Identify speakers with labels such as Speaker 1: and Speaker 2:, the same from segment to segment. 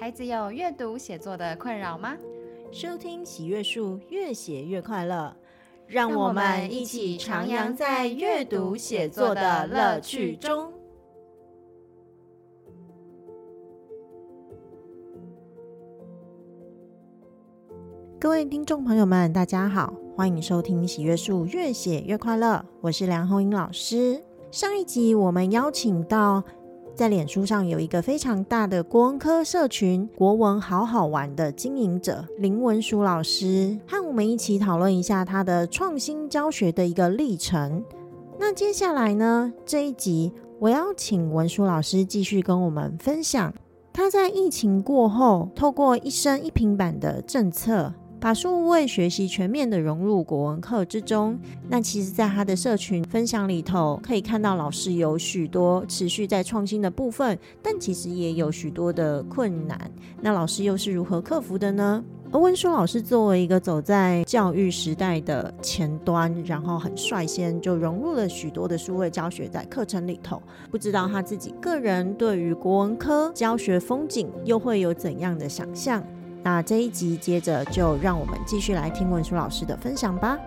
Speaker 1: 孩子有阅读写作的困扰吗？
Speaker 2: 收听喜阅树，越写越快乐。让我们一起徜徉在阅读写作的乐趣中。各位听众朋友们，大家好，欢迎收听喜阅树，越写越快乐。我是梁红英老师。上一集我们邀请到。在脸书上有一个非常大的国文科社群“国文好好玩”的经营者林文淑老师，和我们一起讨论一下他的创新教学的一个历程。那接下来呢，这一集我要请文淑老师继续跟我们分享他在疫情过后，透过一生一平板的政策。把数位学习全面的融入国文课之中。那其实，在他的社群分享里头，可以看到老师有许多持续在创新的部分，但其实也有许多的困难。那老师又是如何克服的呢？而文淑老师作为一个走在教育时代的前端，然后很率先就融入了许多的数位教学在课程里头。不知道他自己个人对于国文科教学风景又会有怎样的想象？那这一集接着就让我们继续来听文书老师的分享吧。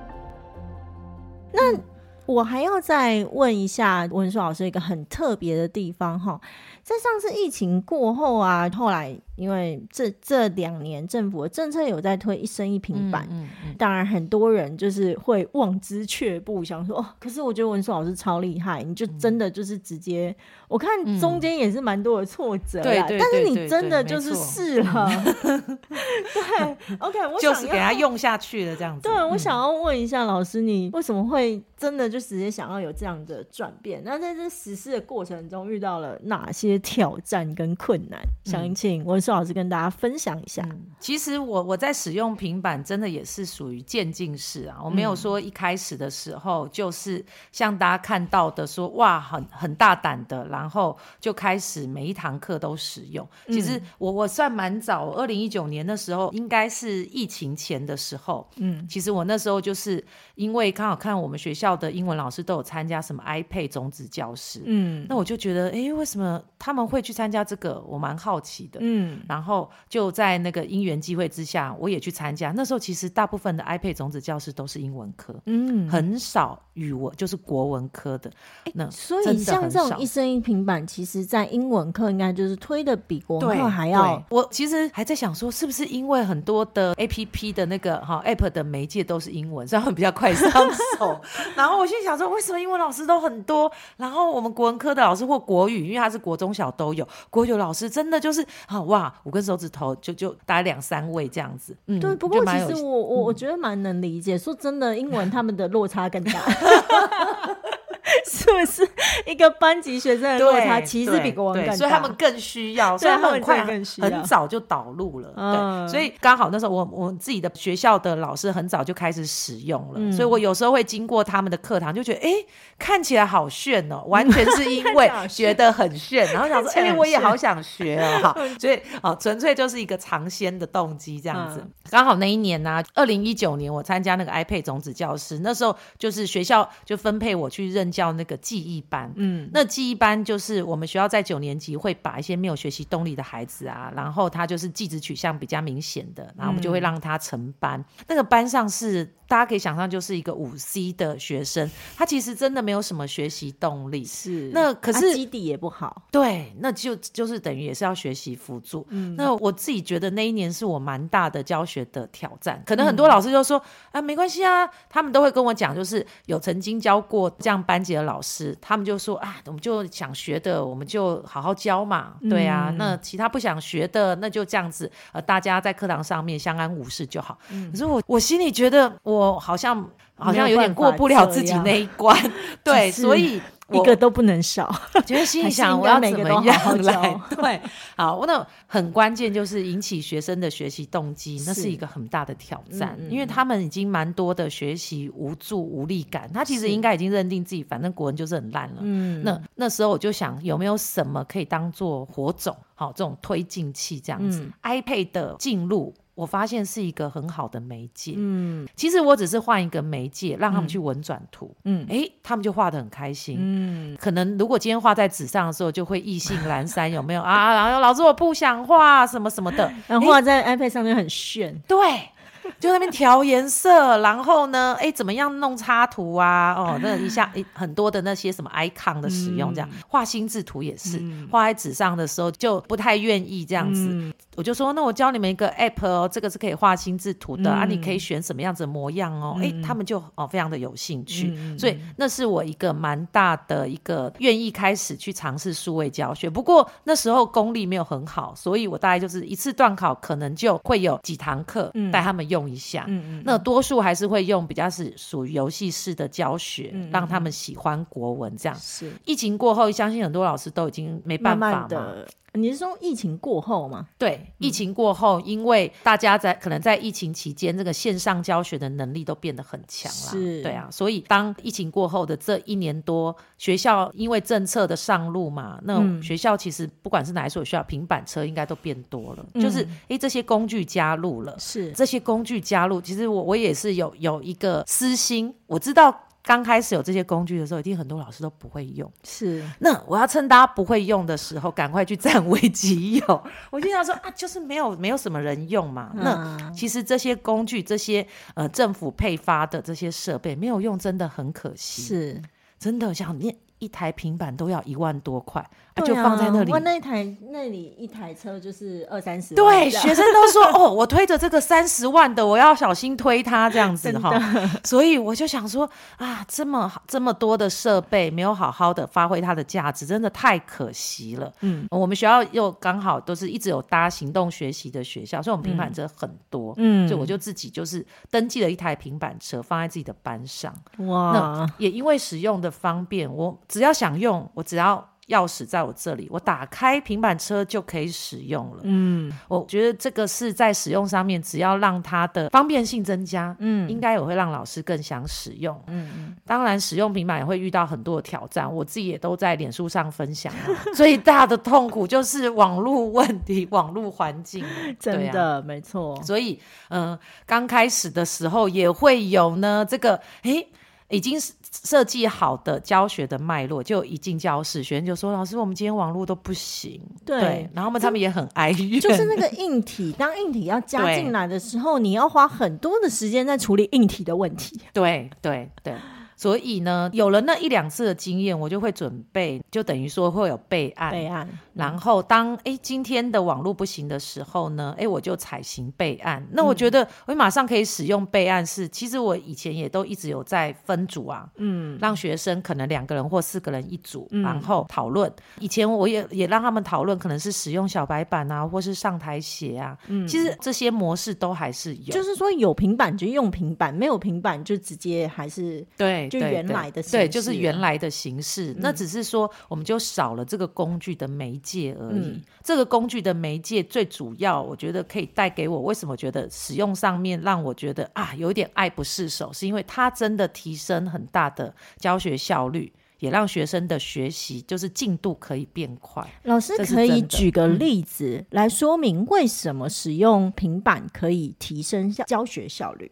Speaker 2: 那我还要再问一下文书老师一个很特别的地方哈，在上次疫情过后啊，后来。因为这这两年政府的政策有在推一生一平板，嗯嗯嗯、当然很多人就是会望之却步，想说哦，可是我觉得文硕老师超厉害，你就真的就是直接，嗯、我看中间也是蛮多的挫折，对，但是你真的就是试了，对，OK，我
Speaker 3: 就是给他用下去的这样子。
Speaker 2: 对，我想要问一下老师，你为什么会真的就直接想要有这样的转变？那在这实施的过程中遇到了哪些挑战跟困难？嗯、想请文淑。老师跟大家分享一下，
Speaker 3: 嗯、其实我我在使用平板真的也是属于渐进式啊，我没有说一开始的时候就是像大家看到的说哇很很大胆的，然后就开始每一堂课都使用。其实我我算蛮早，二零一九年的时候应该是疫情前的时候，嗯，其实我那时候就是因为刚好看我们学校的英文老师都有参加什么 iPad 种子教室，嗯，那我就觉得哎、欸，为什么他们会去参加这个？我蛮好奇的，嗯。然后就在那个因缘机会之下，我也去参加。那时候其实大部分的 iPad 种子教室都是英文科，嗯，很少语文就是国文科的。那
Speaker 2: 所以像这种一生一平板，其实在英文课应该就是推的比国文课还要。
Speaker 3: 我其实还在想说，是不是因为很多的 APP 的那个哈 App 的媒介都是英文，所以会比较快上手。然后我心想说，为什么英文老师都很多，然后我们国文科的老师或国语，因为他是国中小都有，国语老师真的就是啊哇。五根手指头就就大概两三位这样子，嗯，
Speaker 2: 对。不过其实我我我觉得蛮能理解，嗯、说真的，英文 他们的落差更大。是不是？一个班级学生的落差其实比国文更大，
Speaker 3: 所以他们更需要，所以他们很快很早就导入了。对，所以刚好那时候我我自己的学校的老师很早就开始使用了，所以我有时候会经过他们的课堂，就觉得哎，看起来好炫哦，完全是因为 觉得很炫，然后想说 哎，我也好想学哦，哈，所以哦，纯粹就是一个尝鲜的动机这样子。刚好那一年呢，二零一九年我参加那个 iPad 种子教师，那时候就是学校就分配我去任教。叫那个记忆班，嗯，那记忆班就是我们学校在九年级会把一些没有学习动力的孩子啊，然后他就是技职取向比较明显的，然后我们就会让他成班。嗯、那个班上是大家可以想象，就是一个五 C 的学生，他其实真的没有什么学习动力，是。那可是
Speaker 2: 基底也不好，
Speaker 3: 对，那就就是等于也是要学习辅助。嗯，那我自己觉得那一年是我蛮大的教学的挑战，可能很多老师就说、嗯、啊，没关系啊，他们都会跟我讲，就是有曾经教过这样班级的老师，他们就说啊，我们就想学的，我们就好好教嘛，对啊。嗯、那其他不想学的，那就这样子，呃，大家在课堂上面相安无事就好。嗯、可是我我心里觉得，我好像好像有点过不了自己那一关，对，所以。
Speaker 2: 一个都不能少，
Speaker 3: 觉得心里想我要怎么样 来？对，好，那很关键就是引起学生的学习动机，那是一个很大的挑战，因为他们已经蛮多的学习无助无力感，他其实应该已经认定自己反正国文就是很烂了。嗯，那那时候我就想有没有什么可以当做火种，好这种推进器这样子，iPad 的进入。我发现是一个很好的媒介。嗯，其实我只是换一个媒介，让他们去文转图。嗯，哎、欸，他们就画的很开心。嗯，可能如果今天画在纸上的时候，就会意兴阑珊，有没有啊？然后老师我不想画什么什么的，
Speaker 2: 然后画在 iPad 上面很炫。
Speaker 3: 对。就那边调颜色，然后呢，哎，怎么样弄插图啊？哦，那一下很多的那些什么 icon 的使用，这样、嗯、画心智图也是，嗯、画在纸上的时候就不太愿意这样子。嗯、我就说，那我教你们一个 app 哦，这个是可以画心智图的、嗯、啊，你可以选什么样子的模样哦。哎、嗯，他们就哦非常的有兴趣，嗯、所以那是我一个蛮大的一个愿意开始去尝试数位教学。不过那时候功力没有很好，所以我大概就是一次段考可能就会有几堂课带他们用一下。那多数还是会用比较是属于游戏式的教学，嗯、让他们喜欢国文这样。是疫情过后，相信很多老师都已经没办法的。
Speaker 2: 你是说疫情过后吗？
Speaker 3: 对，疫情过后，嗯、因为大家在可能在疫情期间，这个线上教学的能力都变得很强了。是，对啊，所以当疫情过后的这一年多，学校因为政策的上路嘛，那学校其实不管是哪一所学校，平板车应该都变多了。嗯、就是哎，这些工具加入了，是这些工具加入，其实我我也是有有一个私心，我知道。刚开始有这些工具的时候，一定很多老师都不会用。是，那我要趁大家不会用的时候，赶快去占为己有。我经常说啊，就是没有没有什么人用嘛。嗯、那其实这些工具，这些呃政府配发的这些设备没有用，真的很可惜。是，真的想念。一台平板都要一万多块，啊，就放在那里。
Speaker 2: 我那台那里一台车就是二三十万。
Speaker 3: 对，学生都说 哦，我推着这个三十万的，我要小心推它这样子哈。所以我就想说啊，这么好这么多的设备没有好好的发挥它的价值，真的太可惜了。嗯，我们学校又刚好都是一直有搭行动学习的学校，所以我们平板车很多。嗯，所以我就自己就是登记了一台平板车放在自己的班上。哇，那也因为使用的方便，我。只要想用，我只要钥匙在我这里，我打开平板车就可以使用了。嗯，我觉得这个是在使用上面，只要让它的方便性增加，嗯，应该也会让老师更想使用。嗯嗯，当然使用平板也会遇到很多的挑战，我自己也都在脸书上分享。最大的痛苦就是网络问题，网络环境，
Speaker 2: 真的、啊、没错。
Speaker 3: 所以，嗯、呃，刚开始的时候也会有呢，这个，诶。已经设计好的教学的脉络，就一进教室，学生就说：“老师，我们今天网络都不行。对”对，然后他们也很哀怨，
Speaker 2: 就是那个硬体，当硬体要加进来的时候，你要花很多的时间在处理硬体的问题。
Speaker 3: 对对对。对所以呢，有了那一两次的经验，我就会准备，就等于说会有备案。备案。然后当哎今天的网络不行的时候呢，哎我就采行备案。那我觉得我马上可以使用备案是，其实我以前也都一直有在分组啊，嗯，让学生可能两个人或四个人一组，嗯、然后讨论。以前我也也让他们讨论，可能是使用小白板啊，或是上台写啊。嗯，其实这些模式都还是有。
Speaker 2: 就是说有平板就用平板，没有平板就直接还是
Speaker 3: 对。
Speaker 2: 就原来的形式，
Speaker 3: 对，就是原来的形式。嗯、那只是说，我们就少了这个工具的媒介而已。嗯、这个工具的媒介最主要，我觉得可以带给我，为什么觉得使用上面让我觉得啊，有点爱不释手，是因为它真的提升很大的教学效率，也让学生的学习就是进度可以变快。
Speaker 2: 老师可以举个例子来说明为什么使用平板可以提升教学效率？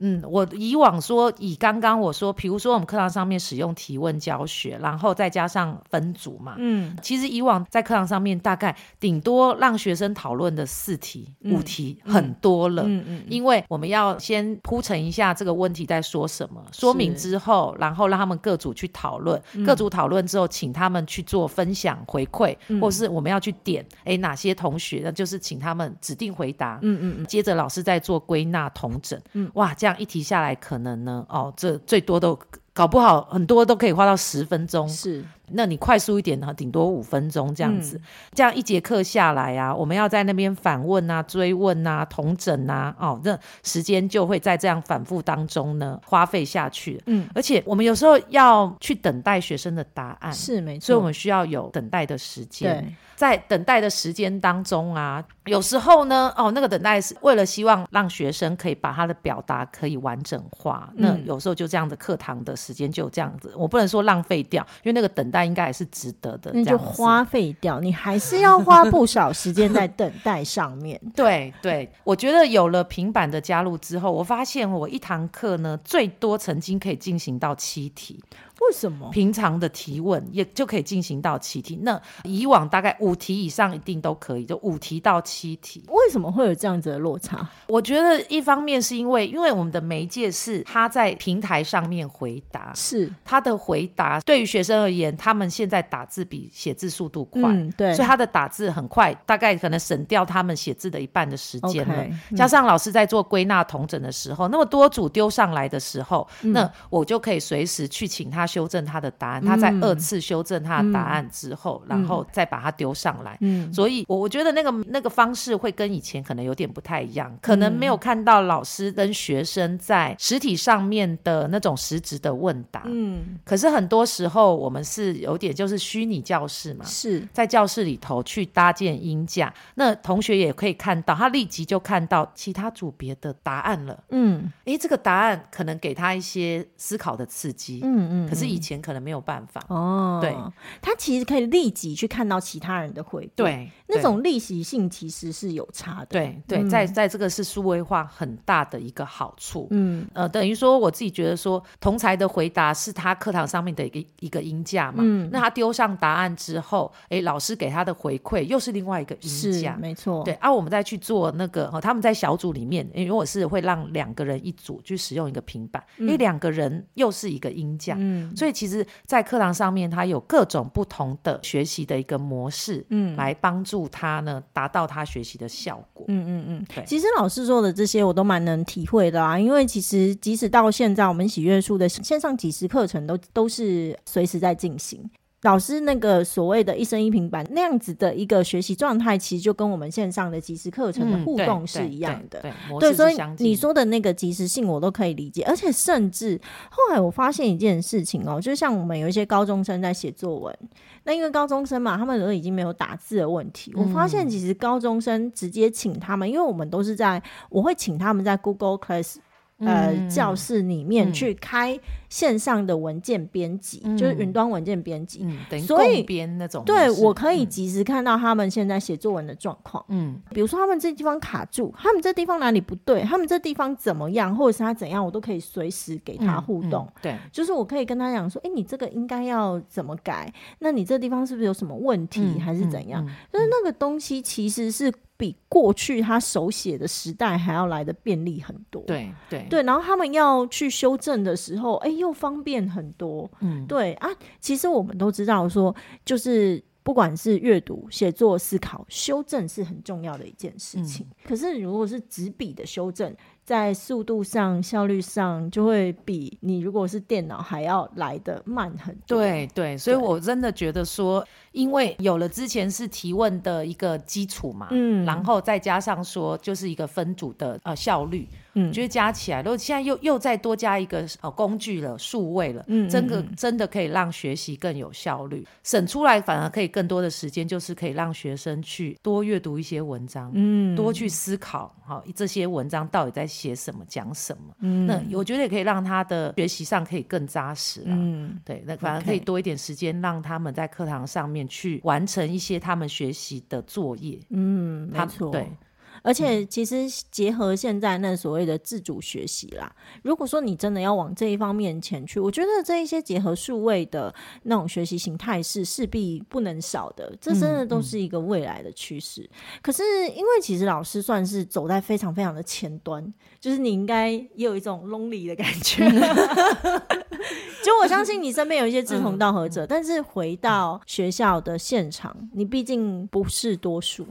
Speaker 3: 嗯，我以往说以刚刚我说，比如说我们课堂上面使用提问教学，然后再加上分组嘛，嗯，其实以往在课堂上面大概顶多让学生讨论的四题、嗯、五题很多了，嗯嗯，因为我们要先铺陈一下这个问题在说什么，说明之后，然后让他们各组去讨论，嗯、各组讨论之后，请他们去做分享回馈，嗯、或是我们要去点，哎，哪些同学，那就是请他们指定回答，嗯嗯嗯，接着老师再做归纳统整，嗯，哇，这样。一提下来，可能呢，哦，这最多都搞不好，很多都可以花到十分钟。是。那你快速一点呢，顶多五分钟这样子，嗯、这样一节课下来啊，我们要在那边反问啊、追问啊、同整啊，哦，那时间就会在这样反复当中呢花费下去。嗯，而且我们有时候要去等待学生的答案，是没错，所以我们需要有等待的时间。对，在等待的时间当中啊，有时候呢，哦，那个等待是为了希望让学生可以把他的表达可以完整化。嗯、那有时候就这样的课堂的时间就这样子，我不能说浪费掉，因为那个等待。但应该也是值得的。
Speaker 2: 那就花费掉，你还是要花不少时间在等待上面。
Speaker 3: 对对，我觉得有了平板的加入之后，我发现我一堂课呢，最多曾经可以进行到七题。
Speaker 2: 为什么
Speaker 3: 平常的提问也就可以进行到七题？那以往大概五题以上一定都可以，就五题到七题。
Speaker 2: 为什么会有这样子的落差？
Speaker 3: 我觉得一方面是因为，因为我们的媒介是他在平台上面回答，
Speaker 2: 是他
Speaker 3: 的回答对于学生而言，他们现在打字比写字速度快，
Speaker 2: 嗯，对，
Speaker 3: 所以他的打字很快，大概可能省掉他们写字的一半的时间了。Okay, 加上老师在做归纳统整的时候，嗯，那么多组丢上来的时候，嗯，那我就可以随时去请他修正他的答案，他在二次修正他的答案之后，嗯、然后再把它丢上来。嗯，所以，我我觉得那个那个方式会跟以前可能有点不太一样，可能没有看到老师跟学生在实体上面的那种实质的问答。嗯，可是很多时候我们是有点就是虚拟教室嘛，
Speaker 2: 是
Speaker 3: 在教室里头去搭建音架，那同学也可以看到，他立即就看到其他组别的答案了。嗯，诶，这个答案可能给他一些思考的刺激。嗯嗯，可是以前。可能没有办法。
Speaker 2: 哦，
Speaker 3: 对，
Speaker 2: 他其实可以立即去看到其他人的回馈，
Speaker 3: 对，
Speaker 2: 那种利息性其实是有差的，
Speaker 3: 对对，在在这个是数位化很大的一个好处，嗯。呃，等于说我自己觉得说同才的回答是他课堂上面的一个一个音价嘛，嗯，那他丢上答案之后，哎，老师给他的回馈又是另外一个音价，
Speaker 2: 没错，
Speaker 3: 对，啊，我们再去做那个，他们在小组里面，因为我是会让两个人一组去使用一个平板，因为两个人又是一个音价，嗯，所以其实。在课堂上面，他有各种不同的学习的一个模式，嗯，来帮助他呢达到他学习的效果。
Speaker 2: 嗯嗯嗯，对。其实老师说的这些，我都蛮能体会的啊。因为其实即使到现在，我们喜悦树的线上几十课程都都是随时在进行。老师那个所谓的一生一平板那样子的一个学习状态，其实就跟我们线上的即时课程的互动是一样的。
Speaker 3: 嗯、对，对，对，对，
Speaker 2: 所以你说的那个即时性，我都可以理解。而且甚至后来我发现一件事情哦，就像我们有一些高中生在写作文，那因为高中生嘛，他们都已经没有打字的问题。我发现其实高中生直接请他们，因为我们都是在，我会请他们在 Google Class。呃，教室里面去开线上的文件编辑，嗯、就是云端文件编辑，
Speaker 3: 嗯，等于共编那种。
Speaker 2: 对，我可以及时看到他们现在写作文的状况。嗯，比如说他们这地方卡住，他们这地方哪里不对，他们这地方怎么样，或者是他怎样，我都可以随时给他互
Speaker 3: 动。对，
Speaker 2: 就是我可以跟他讲说，哎、欸，你这个应该要怎么改？那你这地方是不是有什么问题，嗯、还是怎样？就是那个东西其实是。比过去他手写的时代还要来的便利很多，
Speaker 3: 对对
Speaker 2: 对，然后他们要去修正的时候，哎，又方便很多，嗯，对啊，其实我们都知道说，就是不管是阅读、写作、思考，修正是很重要的一件事情。嗯，可是如果是纸笔的修正，在速度上、效率上，就会比你如果是电脑还要来的慢很多。
Speaker 3: 对对，所以我真的觉得说，因为有了之前是提问的一个基础嘛，嗯，然后再加上说，就是一个分组的呃效率。嗯，觉得加起来，如果现在又又再多加一个呃工具了，数位了，嗯，真的真的可以让学习更有效率，省出来反而可以更多的时间，就是可以让学生去多阅读一些文章，嗯，多去思考，好这些文章到底在写什么，讲什么，嗯，那我觉得也可以让他的学习上可以更扎实，嗯，对，那反而可以多一点时间让他们在课堂上面去完成一些他们学习的作业，
Speaker 2: 嗯，没错，
Speaker 3: 对。
Speaker 2: 而且，其实结合现在那所谓的自主学习啦，如果说你真的要往这一方面前去，我觉得这一些结合数位的那种学习形态是势必不能少的，这真的都是一个未来的趋势。嗯嗯。可是，因为其实老师算是走在非常非常的前端，就是你应该也有一种 lonely 的感觉。就我相信你身边有一些志同道合者，嗯、但是回到学校的现场，你毕竟不是多数。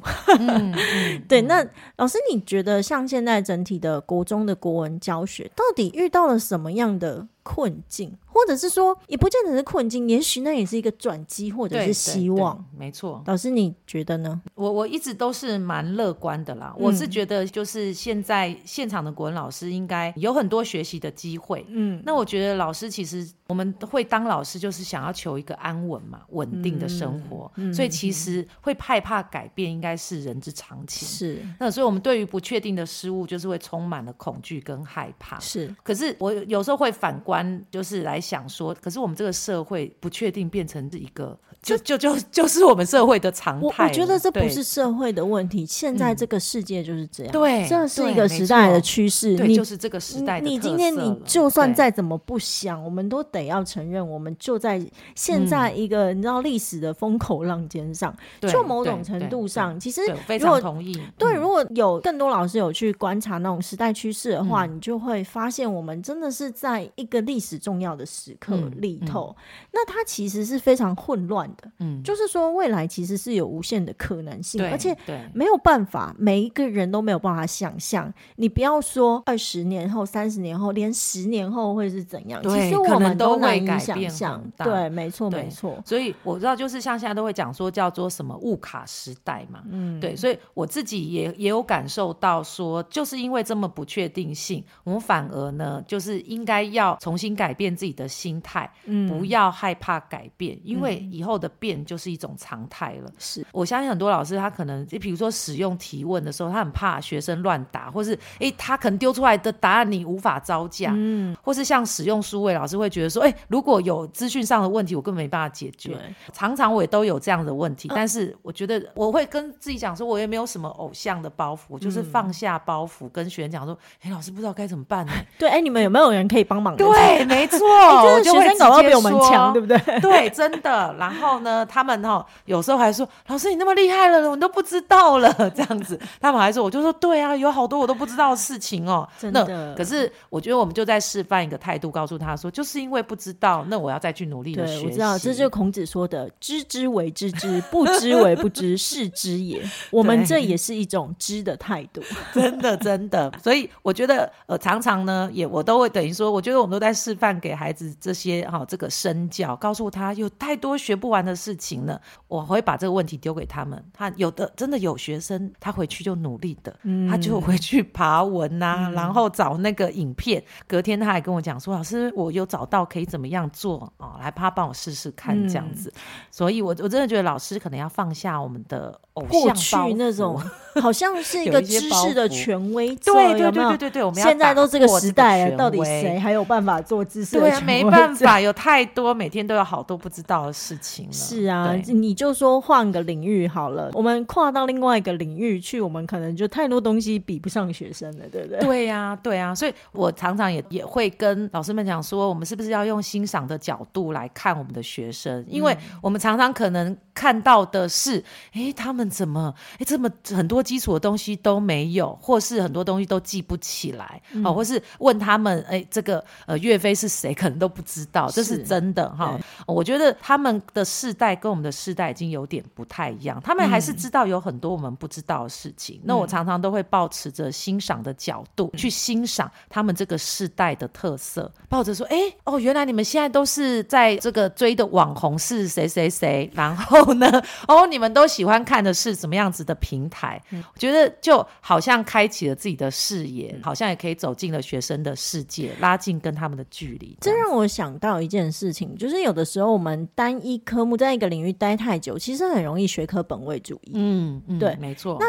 Speaker 2: 对，那。老师，你觉得像现在整体的国中的国文教学，到底遇到了什么样的困境？或者是说，也不见得是困境，也许那也是一个转机，或者是希望。
Speaker 3: 没错，
Speaker 2: 老师你觉得呢？
Speaker 3: 我我一直都是蛮乐观的啦。嗯、我是觉得，就是现在现场的国文老师应该有很多学习的机会。嗯，那我觉得老师其实我们会当老师，就是想要求一个安稳嘛，稳定的生活。嗯、所以其实会害怕改变，应该是人之常情。
Speaker 2: 是。
Speaker 3: 那所以我们对于不确定的事物，就是会充满了恐惧跟害怕。
Speaker 2: 是。
Speaker 3: 可是我有时候会反观。观就是来想说，可是我们这个社会不确定变成是一个。就就就就是我们社会的常态。
Speaker 2: 我我觉得这不是社会的问题，现在这个世界就是这样。
Speaker 3: 对，
Speaker 2: 这是一个时代的趋势。
Speaker 3: 你就是这个时代的。
Speaker 2: 你今天你就算再怎么不想，我们都得要承认，我们就在现在一个你知道历史的风口浪尖上。就某种程度上，其实
Speaker 3: 非常同意。
Speaker 2: 对，如果有更多老师有去观察那种时代趋势的话，你就会发现，我们真的是在一个历史重要的时刻里头。那它其实是非常混乱的。嗯，就是说未来其实是有无限的可能性，而且没有办法，每一个人都没有办法想象。你不要说二十年后、三十年后，连十年后会是怎样，其实我们都难以想象。对，没错，没错。所以我知道，就是像现在都会讲说叫做什么物卡时代嘛，嗯，对。所以我自己也也有感受到说，就是因为这么不确定性，我们反而呢，就是应该要重新改变自己的心态，嗯，不要害怕改变，因为以后。的变就是一种常态了。是，我相信很多老师他可能，你比如说使用提问的时候，他很怕学生乱答，或是哎，他可能丢出来的答案你无法招架，嗯，或是像使用数位老师会觉得说，哎，如果有资讯上的问题，我根本没办法解决。常常我也都有这样的问题，但是我觉得我会跟自己讲说，我也没有什么偶像的包袱，我就是放下包袱，跟学员讲说，哎，老师不知道该怎么办呢？对，哎，你们有没有人可以帮忙？对，没错，就是学生搞到比我们强，对不对？对，真的，然后。呢，他们哈有时候还说：“老师，你那么厉害了，我都不知道了。”这样子，他们还说：“我就说对啊，有好多我都不知道的事情哦。”真的。那可是我觉得我们就在示范一个态度，告诉他说：“就是因为不知道，那我要再去努力的学习。”我知道，这就是孔子说的：“知之为知之，不知为不知，是知也。”我们这也是一种知的态度，真的真的。所以我觉得，呃，常常呢，也我都会等于说，我觉得我们都在示范给孩子这些哈、哦，这个身教，告诉他有太多学不完。的事情了，我会把这个问题丢给他们。他有的真的有学生，他回去就努力的，嗯、他就回去爬文呐、啊，嗯、然后找那个影片。隔天他还跟我讲说：“老师，我有找到可以怎么样做哦，来他帮我试试看这样子。嗯”所以我，我我真的觉得老师可能要放下我们的偶像去那种，好像是一个知识的权威。对对对对对对，我们要现在都这个时代了，到底谁还有办法做知识的权威？对，没办法，有太多每天都有好多不知道的事情。是啊，你就说换个领域好了，我们跨到另外一个领域去，我们可能就太多东西比不上学生了，对不对？对呀、啊，对呀、啊，所以我常常也也会跟老师们讲说，我们是不是要用欣赏的角度来看我们的学生？因为我们常常可能看到的是，哎，他们怎么，哎，这么很多基础的东西都没有，或是很多东西都记不起来，嗯、哦，或是问他们，哎，这个呃岳飞是谁，可能都不知道，这是真的哈。我觉得他们的。世代跟我们的世代已经有点不太一样，他们还是知道有很多我们不知道的事情。嗯、那我常常都会保持着欣赏的角度、嗯、去欣赏他们这个世代的特色，抱着说：“哎，哦，原来你们现在都是在这个追的网红是谁谁谁，然后呢，哦，你们都喜欢看的是什么样子的平台？嗯、我觉得就好像开启了自己的视野，嗯、好像也可以走进了学生的世界，拉近跟他们的距离。这让我想到一件事情，就是有的时候我们单一科目。在一个领域待太久，其实很容易学科本位主义。嗯，嗯对，没错。那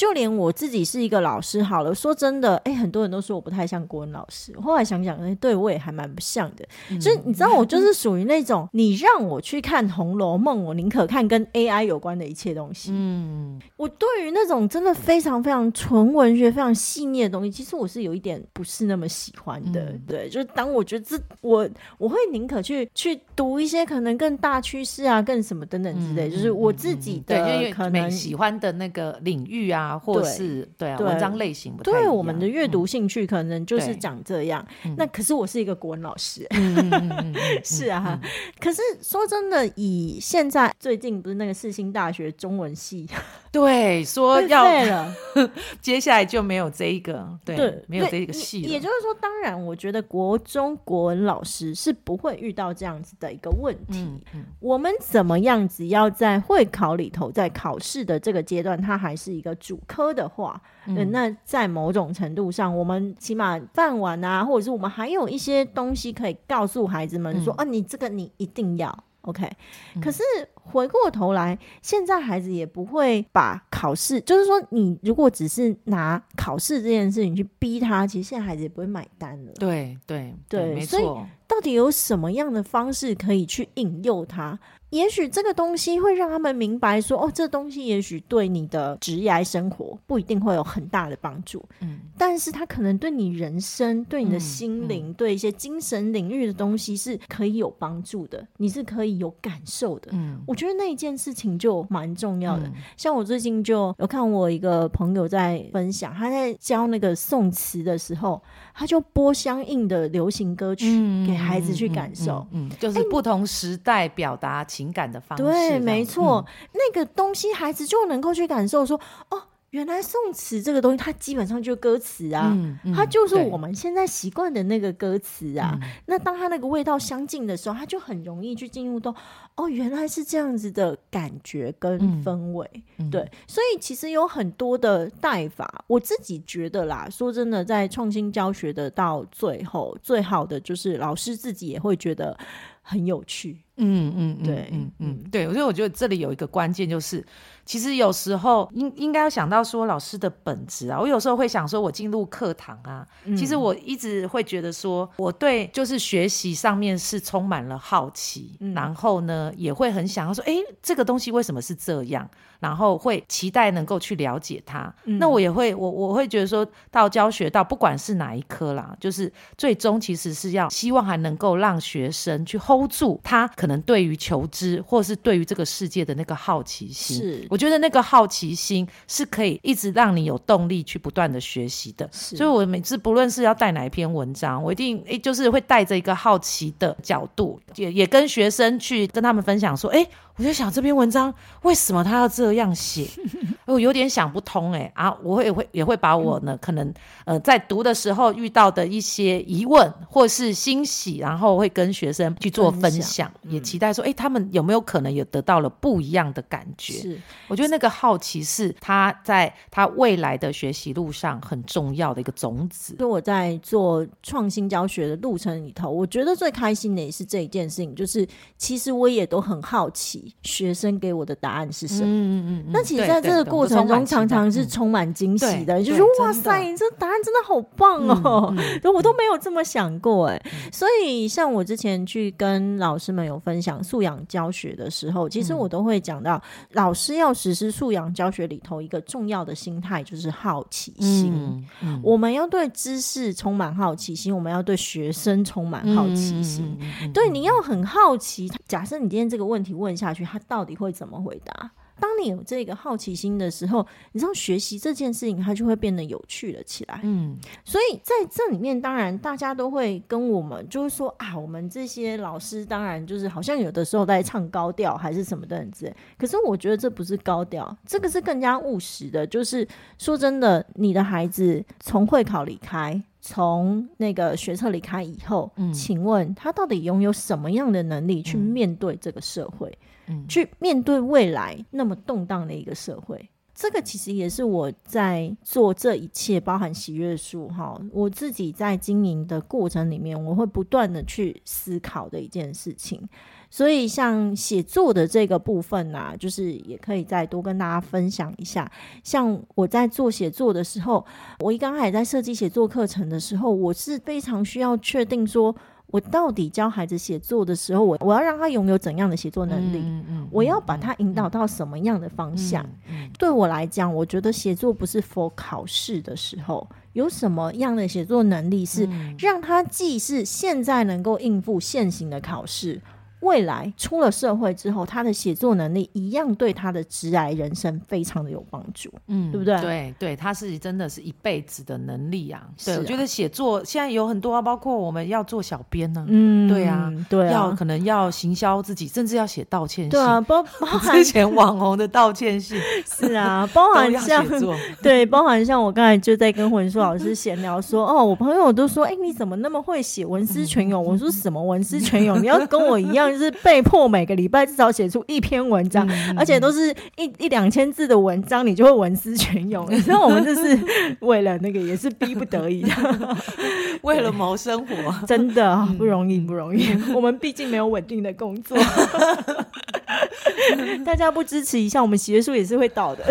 Speaker 2: 就连我自己是一个老师，好了，说真的，哎，很多人都说我不太像国文老师。后来想想，哎，对我也还蛮不像的。所以、嗯、你知道，我就是属于那种，你让我去看《红楼梦》，我宁可看跟 AI 有关的一切东西。嗯，我对于那种真的非常非常纯文学、非常细腻的东西，其实我是有一点不是那么喜欢的。嗯、对，就是当我觉得这我我会宁可去去读一些可能更大趋势啊、更什么等等之类，嗯、就是我自己的可能喜欢的那个领域啊。啊，或是对，对啊，文章类型不太一样，对我们的阅读兴趣可能就是长这样。嗯、那可是我是一个国文老师，是啊。可是说真的，以现在最近不是那个世新大学中文系，对，说要了，接下来就没有这一个，对，对没有这一个系。也就是说，当然，我觉得国中国文老师是不会遇到这样子的一个问题。我们怎么样子要在会考里头，在考试的这个阶段，它还是一个主科的话，嗯，那在某种程度上，我们起码饭碗啊，或者是我们还有一些东西可以告诉孩子们说，嗯、啊，你这个你一定要。OK，、嗯、可是回过头来，现在孩子也不会把考试，就是说，你如果只是拿考试这件事情去逼他，其实现在孩子也不会买单了。
Speaker 3: 对对对，对，没错。
Speaker 2: 所以到底有什么样的方式可以去引诱他？也许这个东西会让他们明白说，哦，这东西也许对你的职业生活不一定会有很大的帮助，嗯，但是他可能对你人生、对你的心灵、嗯。嗯、对一些精神领域的东西是可以有帮助的，你是可以有感受的，嗯，我觉得那一件事情就蛮重要的。嗯、像我最近就有看我一个朋友在分享，他在教那个宋词的时候，他就播相应的流行歌曲给孩子去感受，
Speaker 3: 嗯，就是不同时代表达情感的方式，
Speaker 2: 对，没错，嗯，那个东西孩子就能够去感受说，哦。原来宋词这个东西，它基本上就是歌词啊，嗯嗯、它就是我们现在习惯的那个歌词啊。那当它那个味道相近的时候，它就很容易去进入到哦，原来是这样子的感觉跟氛围。嗯、对，所以其实有很多的带法，我自己觉得啦，说真的，在创新教学的到最后，最好的就是老师自己也会觉得很有趣。
Speaker 3: 嗯嗯，对，嗯嗯对，所以我觉得这里有一个关键就是。其实有时候应应该要想到说老师的本质啊，我有时候会想说，我进入课堂啊，嗯、其实我一直会觉得说，我对就是学习上面是充满了好奇，嗯、然后呢也会很想要说，哎，这个东西为什么是这样？然后会期待能够去了解它。嗯、那我也会，我我会觉得说到教学到不管是哪一科啦，就是最终其实是要希望还能够让学生去 hold 住他可能对于求知或是对于这个世界的那个好奇心。是，我觉得那个好奇心是可以一直让你有动力去不断的学习的。所以我每次不论是要带哪一篇文章，我一定诶就是会带着一个好奇的角度，也也跟学生去跟他们分享说，诶我就想这篇文章为什么他要这样写？我 有点想不通哎啊！我会也会也会把我呢可能呃在读的时候遇到的一些疑问或是欣喜，然后会跟学生去做分享，分享也期待说哎、欸、他们有没有可能也得到了不一样的感觉？是，我觉得那个好奇是他在他未来的学习路上很重要的一个种子。
Speaker 2: 所以我在做创新教学的路程里头，我觉得最开心的也是这一件事情，就是其实我也都很好奇。学生给我的答案是什么？嗯嗯嗯。那其实在这个过程中，常常是充满惊喜的，就是哇塞，你这答案真的好棒哦！我都没有这么想过哎。所以，像我之前去跟老师们有分享素养教学的时候，其实我都会讲到，老师要实施素养教学里头一个重要的心态就是好奇心。我们要对知识充满好奇心，我们要对学生充满好奇心。对，你要很好奇。假设你今天这个问题问一下去。他到底会怎么回答？当你有这个好奇心的时候，你知道学习这件事情，它就会变得有趣了起来。嗯，所以在这里面，当然大家都会跟我们，就是说啊，我们这些老师，当然就是好像有的时候在唱高调，还是什么的之类。可是我觉得这不是高调，这个是更加务实的。就是说真的，你的孩子从会考离开，从那个学测离开以后，嗯，请问他到底拥有什么样的能力去面对这个社会？去面对未来那么动荡的一个社会，这个其实也是我在做这一切，包含喜悦树哈，我自己在经营的过程里面，我会不断的去思考的一件事情。所以，像写作的这个部分啊，就是也可以再多跟大家分享一下。像我在做写作的时候，我一刚开始在设计写作课程的时候，我是非常需要确定说。我到底教孩子写作的时候，我我要让他拥有怎样的写作能力？嗯嗯、我要把他引导到什么样的方向？对我来讲，我觉得写作不是 for 考试的时候，有什么样的写作能力是让他既是现在能够应付现行的考试。未来出了社会之后，他的写作能力一样对他的职涯人生非常的有帮助，嗯，对不对？
Speaker 3: 对对，他是真的是一辈子的能力啊。对，我觉得写作现在有很多啊，包括我们要做小编呢，嗯，对啊，对啊，要可能要行销自己，甚至要写道歉信，对啊，包包含之前网红的道歉信，
Speaker 2: 是啊，包含像 对，包含像我刚才就在跟文书老师闲聊说，哦，我朋友都说，哎，你怎么那么会写文思泉涌？我说什么文思泉涌？你要跟我一样。上是被迫每个礼拜至少写出一篇文章，嗯、而且都是一一两千字的文章，你就会文思泉涌。你知道我们这是为了那个，也是逼不得已的，
Speaker 3: 为了谋生活，
Speaker 2: 真的不容易，不容易。我们毕竟没有稳定的工作。大家不支持一下，我们学术也是会倒的。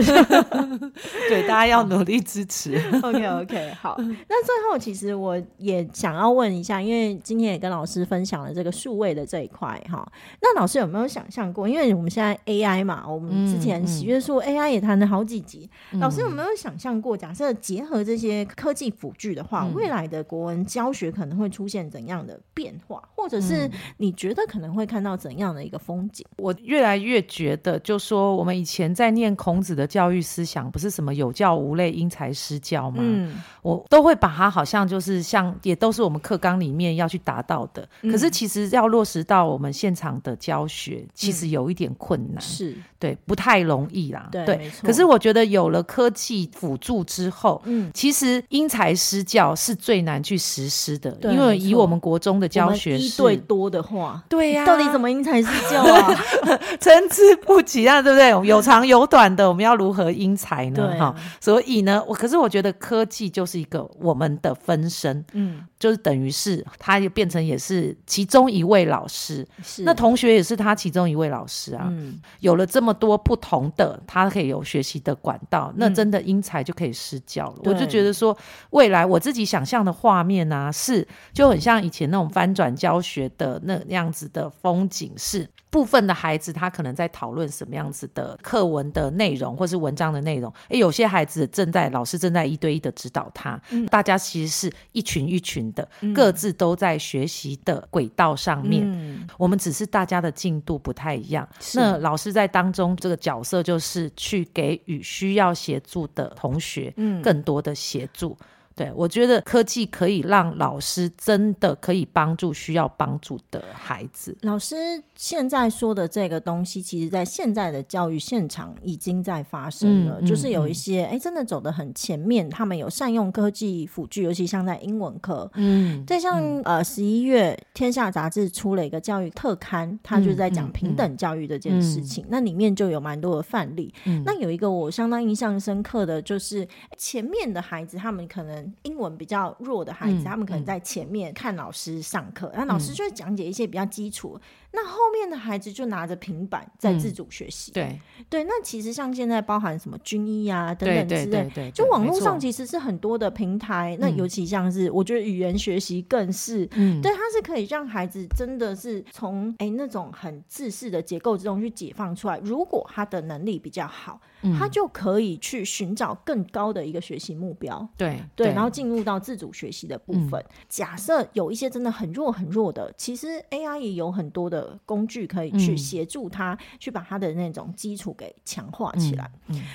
Speaker 3: 对，大家要努力支持。
Speaker 2: OK OK，好。那最后，其实我也想要问一下，因为今天也跟老师分享了这个数位的这一块哈。那老师有没有想象过？因为我们现在 AI 嘛，我们之前喜悦树 AI 也谈了好几集。嗯、老师有没有想象过，假设结合这些科技辅具的话，嗯、未来的国文教学可能会出现怎样的变化？或者是你觉得可能会看到怎样的一个风景？
Speaker 3: 我越来越觉得，就说我们以前在念孔子的教育思想，不是什么有教无类、因材施教吗？嗯，我都会把它好像就是像，也都是我们课纲里面要去达到的。嗯、可是其实要落实到我们现场的教学，其实有一点困难，是、嗯、对，不太容易啦。对，对可是我觉得有了科技辅助之后，嗯，其实因材施教是最难去实施的，因为以我们国中的教学是一
Speaker 2: 对多的话，
Speaker 3: 对呀、啊，
Speaker 2: 到底怎么因材施教啊？
Speaker 3: 参差不齐啊，对不对？有长有短的，我们要如何因材呢？哈、啊，所以呢，我可是我觉得科技就是一个我们的分身，嗯，就是等于是他就变成也是其中一位老师，是那同学也是他其中一位老师啊。嗯，有了这么多不同的，他可以有学习的管道，那真的因材就可以施教了。嗯、我就觉得说，未来我自己想象的画面啊，是就很像以前那种翻转教学的那样子的风景，是部分的孩子他。可能在讨论什么样子的课文的内容，或是文章的内容。诶，有些孩子正在老师正在一对一的指导他，嗯、大家其实是一群一群的，嗯、各自都在学习的轨道上面。嗯、我们只是大家的进度不太一样。是那老师在当中这个角色就是去给予需要协助的同学更多的协助。嗯对，我觉得科技可以让老师真的可以帮助需要帮助的孩子。
Speaker 2: 老师现在说的这个东西，其实在现在的教育现场已经在发生了。嗯、就是有一些哎、嗯，真的走得很前面，他们有善用科技辅具，尤其像在英文课。嗯，再，像、嗯、呃十一月《天下》杂志出了一个教育特刊，它就是在讲平等教育这件事情。那里面就有蛮多的范例。嗯、那有一个我相当印象深刻的就是前面的孩子，他们可能。英文比较弱的孩子，嗯、他们可能在前面看老师上课，那、嗯、老师就会讲解一些比较基础。嗯、那后面的孩子就拿着平板在自主学习。嗯、对对，那其实像现在包含什么军医啊等等之类，对就网络上其实是很多的平台。那尤其像是我觉得语言学习更是，嗯，对，它是可以让孩子真的是从哎那种很自式的结构之中去解放出来。如果他的能力比较好。他就可以去寻找更高的一个学习目标，对对，然后进入到自主学习的部分。假设有一些真的很弱很弱的，其实 AI 也有很多的工具可以去协助他，去把他的那种基础给强化起来。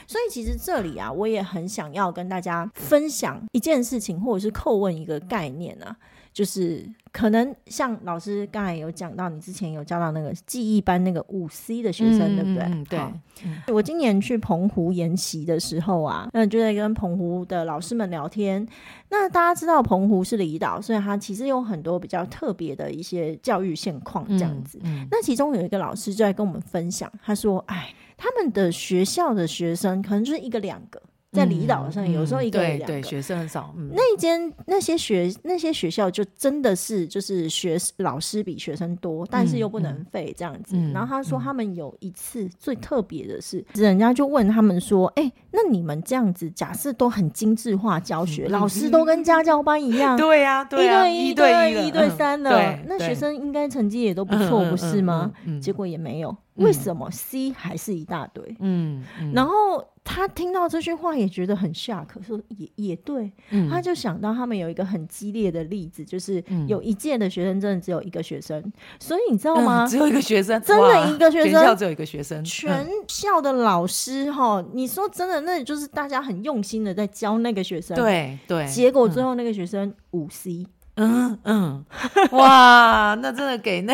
Speaker 2: 所以其实这里啊，我也很想要跟大家分享一件事情，或者是叩问一个概念啊。就是可能像老师刚才有讲到，你之前有教到那个记忆班那个五 C 的学生，嗯、对不对？嗯、对。嗯、我今年去澎湖研习的时候啊，那就在跟澎湖的老师们聊天。那大家知道澎湖是离岛，所以它其实有很多比较特别的一些教育现况这样子。那其中有一个老师就在跟我们分享，他说：“哎，他们的学校的学生可能就是一个两个。”在离岛上，有时候一个两个，
Speaker 3: 对对，学生很少。嗯、
Speaker 2: 那间那些学那些学校就真的是就是学老师比学生多，但是又不能废这样子。然后他说他们有一次最特别的是，嗯、人家就问他们说：“哎、欸，那你们这样子假设都很精致化教学，嗯、老师都跟家教班一样，
Speaker 3: 对呀、啊，对啊，一对一、一对一对三的，
Speaker 2: 嗯、那学生应该成绩也都不错，不是吗？结果也没有。”为什么 C 还是一大堆？嗯，嗯，然后他听到这句话也觉得很 shock，说也也对，嗯、他就想到他们有一个很激烈的例子，就是有一届的学生真的只有一个学生，所以你知道吗？
Speaker 3: 嗯、只有一个学生，
Speaker 2: 真的一个学生，
Speaker 3: 全校只有一个学生，
Speaker 2: 全校的老师哈，嗯、你说真的，那也就是大家很用心的在教那个学生，
Speaker 3: 对对，
Speaker 2: 结果最后那个学生五 C。
Speaker 3: 嗯嗯，哇，那真的给那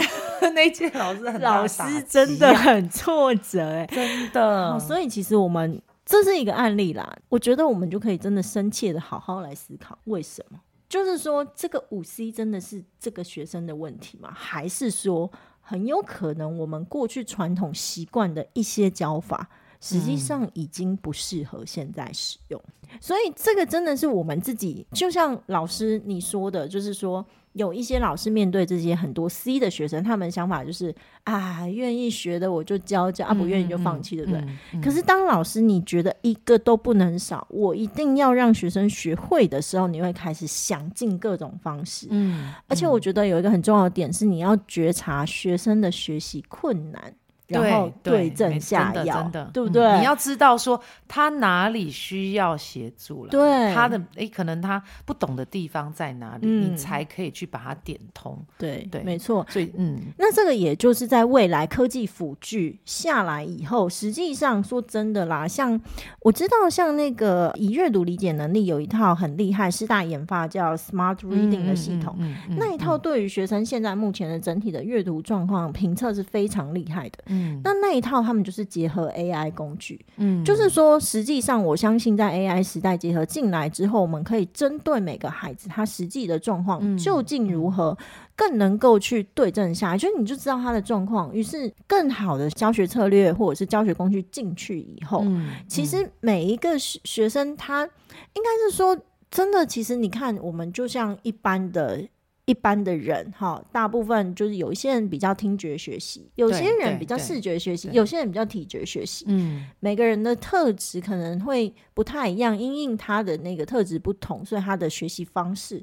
Speaker 3: 那届老师很
Speaker 2: 老师真的很挫折哎，
Speaker 3: 真的。
Speaker 2: 所以其实我们这是一个案例啦，我觉得我们就可以真的深切的好好来思考，为什么？就是说这个五 C 真的是这个学生的问题吗？还是说？很有可能我们过去传统习惯的一些教法，实际上已经不适合现在使用。所以这个真的是我们自己，就像老师你说的，就是说。有一些老师面对这些很多 C 的学生，他们想法就是啊，愿意学的我就教教，啊不愿意就放弃，对不对？可是当老师你觉得一个都不能少，我一定要让学生学会的时候，你会开始想尽各种方式。嗯，嗯而且我觉得有一个很重要的点是，你要觉察学生的学习困难。然后对症下药，真的，对不对？
Speaker 3: 你要知道说他哪里需要协助了，
Speaker 2: 对
Speaker 3: 他的诶，可能他不懂的地方在哪里，你才可以去把它点通。
Speaker 2: 对对，没错。
Speaker 3: 所以嗯，
Speaker 2: 那这个也就是在未来科技辅具下来以后，实际上说真的啦，像我知道，像那个以阅读理解能力有一套很厉害、师大研发叫 Smart Reading 的系统，那一套对于学生现在目前的整体的阅读状况评测是非常厉害的。嗯，那那一套他们就是结合 AI 工具，嗯，就是说，实际上我相信在 AI 时代结合进来之后，我们可以针对每个孩子他实际的状况究竟如何，更能够去对症下药，就你就知道他的状况，于是更好的教学策略或者是教学工具进去以后，嗯，其实每一个学学生他应该是说真的，其实你看我们就像一般的。一般的人哈，大部分就是有一些人比较听觉学习，有些人比较视觉学习，有些人比较体觉学习。嗯，每个人的特质可能会不太一样，因应他的那个特质不同，所以他的学习方式。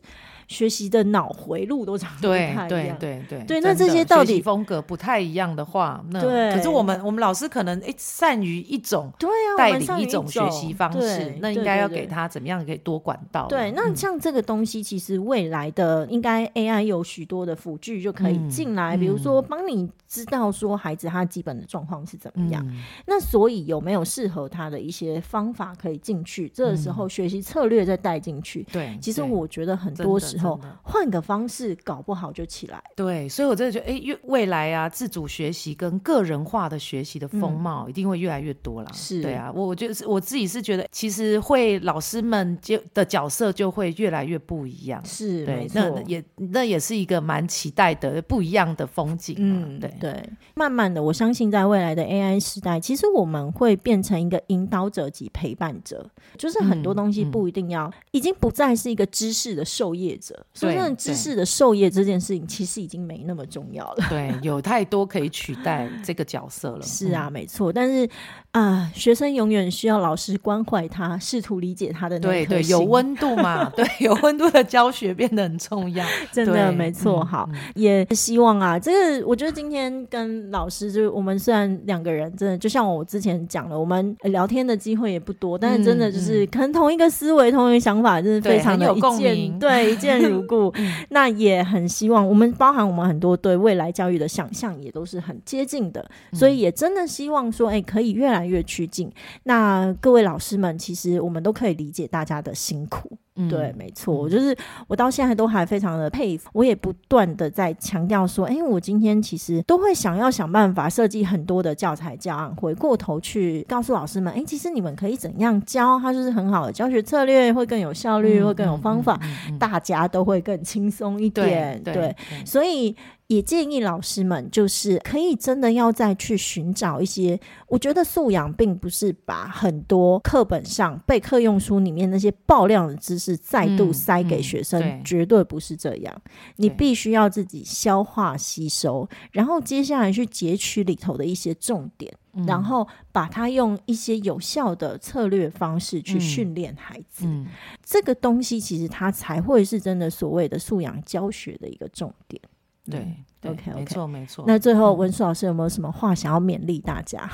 Speaker 2: 学习的脑回路都长得不太一样，对对对对，对，那这些到底
Speaker 3: 风格不太一样的话，那对，可是我们我们老师可能诶善于一种
Speaker 2: 对啊，
Speaker 3: 带领一种学习方式，那应该要给他怎么样可以多管道？
Speaker 2: 对，那像这个东西，其实未来的应该 AI 有许多的辅具就可以进来，比如说帮你知道说孩子他基本的状况是怎么样，那所以有没有适合他的一些方法可以进去？这个时候学习策略再带进去，对，其实我觉得很多时。候换个方式，搞不好就起来。
Speaker 3: 对，所以我真的觉得，哎，越未来啊，自主学习跟个人化的学习的风貌一定会越来越多了。是，对啊，我我觉得我自己是觉得，其实会老师们就的角色就会越来越不一样。
Speaker 2: 是，
Speaker 3: 对，那也那也是一个蛮期待的不一样的风景。嗯，对
Speaker 2: 对，慢慢的，我相信在未来的 AI 时代，其实我们会变成一个引导者及陪伴者，就是很多东西不一定要，已经不再是一个知识的受业者。所以，知识的受业这件事情，其实已经没那么重要了。
Speaker 3: 对，有太多可以取代这个角色了。
Speaker 2: 是啊，没错。但是啊，学生永远需要老师关怀他，试图理解他的那
Speaker 3: 对，有温度嘛？对，有温度的教学变得很重要。
Speaker 2: 真的没错。好，也希望啊，这个我觉得今天跟老师，就是我们虽然两个人，真的就像我之前讲了，我们聊天的机会也不多，但是真的就是可能同一个思维、同一个想法，真的非常的有共鸣。对，一见。如故，那也很希望我们包含我们很多对未来教育的想象也都是很接近的，所以也真的希望说，哎，可以越来越趋近。那各位老师们，其实我们都可以理解大家的辛苦。对，没错，我就是我到现在都还非常的佩服，我也不断的在强调说，哎，我今天其实都会想要想办法设计很多的教材教案，回过头去告诉老师们，哎，其实你们可以怎样教，它就是很好的教学策略，会更有效率，会更有方法，大家都会更轻松一点。对，对，所以。也建议老师们，就是可以真的要再去寻找一些。我觉得素养并不是把很多课本上备课用书里面那些爆量的知识再度塞给学生，嗯嗯、绝对不是这样。你必须要自己消化吸收，然后接下来去截取里头的一些重点，嗯、然后把它用一些有效的策略方式去训练孩子。嗯嗯、这个东西其实它才会是真的所谓的素养教学的一个重点。
Speaker 3: 对，对，OK，没错，没错。
Speaker 2: 那最后文书老师有没有什么话想要勉励大家？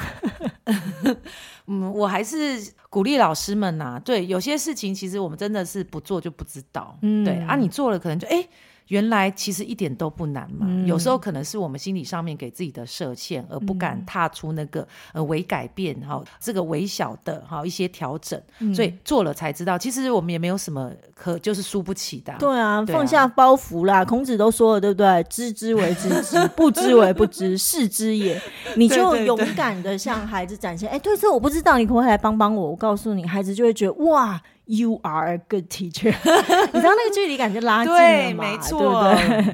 Speaker 3: 嗯，我还是鼓励老师们呐、啊。对，有些事情其实我们真的是不做就不知道。嗯，对啊，你做了可能就哎。诶原来其实一点都不难嘛，嗯、有时候可能是我们心理上面给自己的设限，而不敢踏出那个呃微改变哈，这个微小的哈一些调整，嗯、所以做了才知道，其实我们也没有什么可就是输不起的、啊。
Speaker 2: 对啊，对啊，放下包袱啦，孔子都说了，对不对？知之为知之，不知为不知，是知也。你就勇敢的向孩子展现，哎，对，这我不知道，你可不可以来帮帮我？我告诉你，孩子就会觉得哇。You are a good teacher，你知道那个距离感就拉近了嘛？
Speaker 3: 对，没错，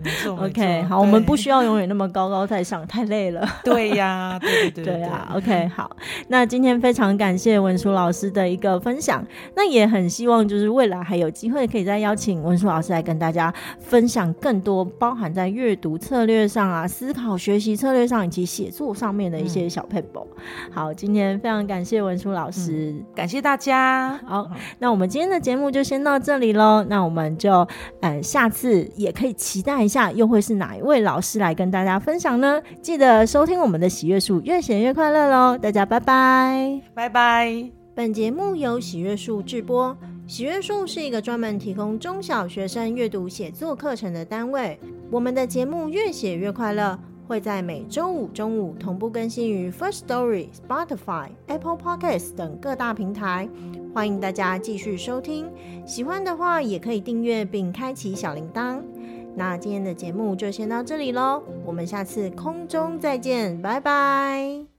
Speaker 2: 对不对？OK，好，我们不需要永远那么高高在上，太累了。
Speaker 3: 对呀，对对对
Speaker 2: 对啊。OK，好，那今天非常感谢文书老师的一个分享，那也很希望就是未来还有机会可以再邀请文书老师来跟大家分享更多包含在阅读策略上啊、思考学习策略上以及写作上面的一些小撇步。好，今天非常感谢文书老师，
Speaker 3: 嗯、感谢大家。
Speaker 2: 好，那我。我们今天的节目就先到这里喽，那我们就嗯，下次也可以期待一下，又会是哪一位老师来跟大家分享呢？记得收听我们的喜悦树，越写越快乐喽！大家拜拜，
Speaker 3: 拜拜。
Speaker 2: 本节目由喜悦树制播，喜阅树是一个专门提供中小学生阅读写作课程的单位。我们的节目越写越快乐，会在每周五中午同步更新于 First Story、Spotify、Apple Podcasts 等各大平台。欢迎大家继续收听，喜欢的话也可以订阅并开启小铃铛。那今天的节目就先到这里喽，我们下次空中再见，拜拜。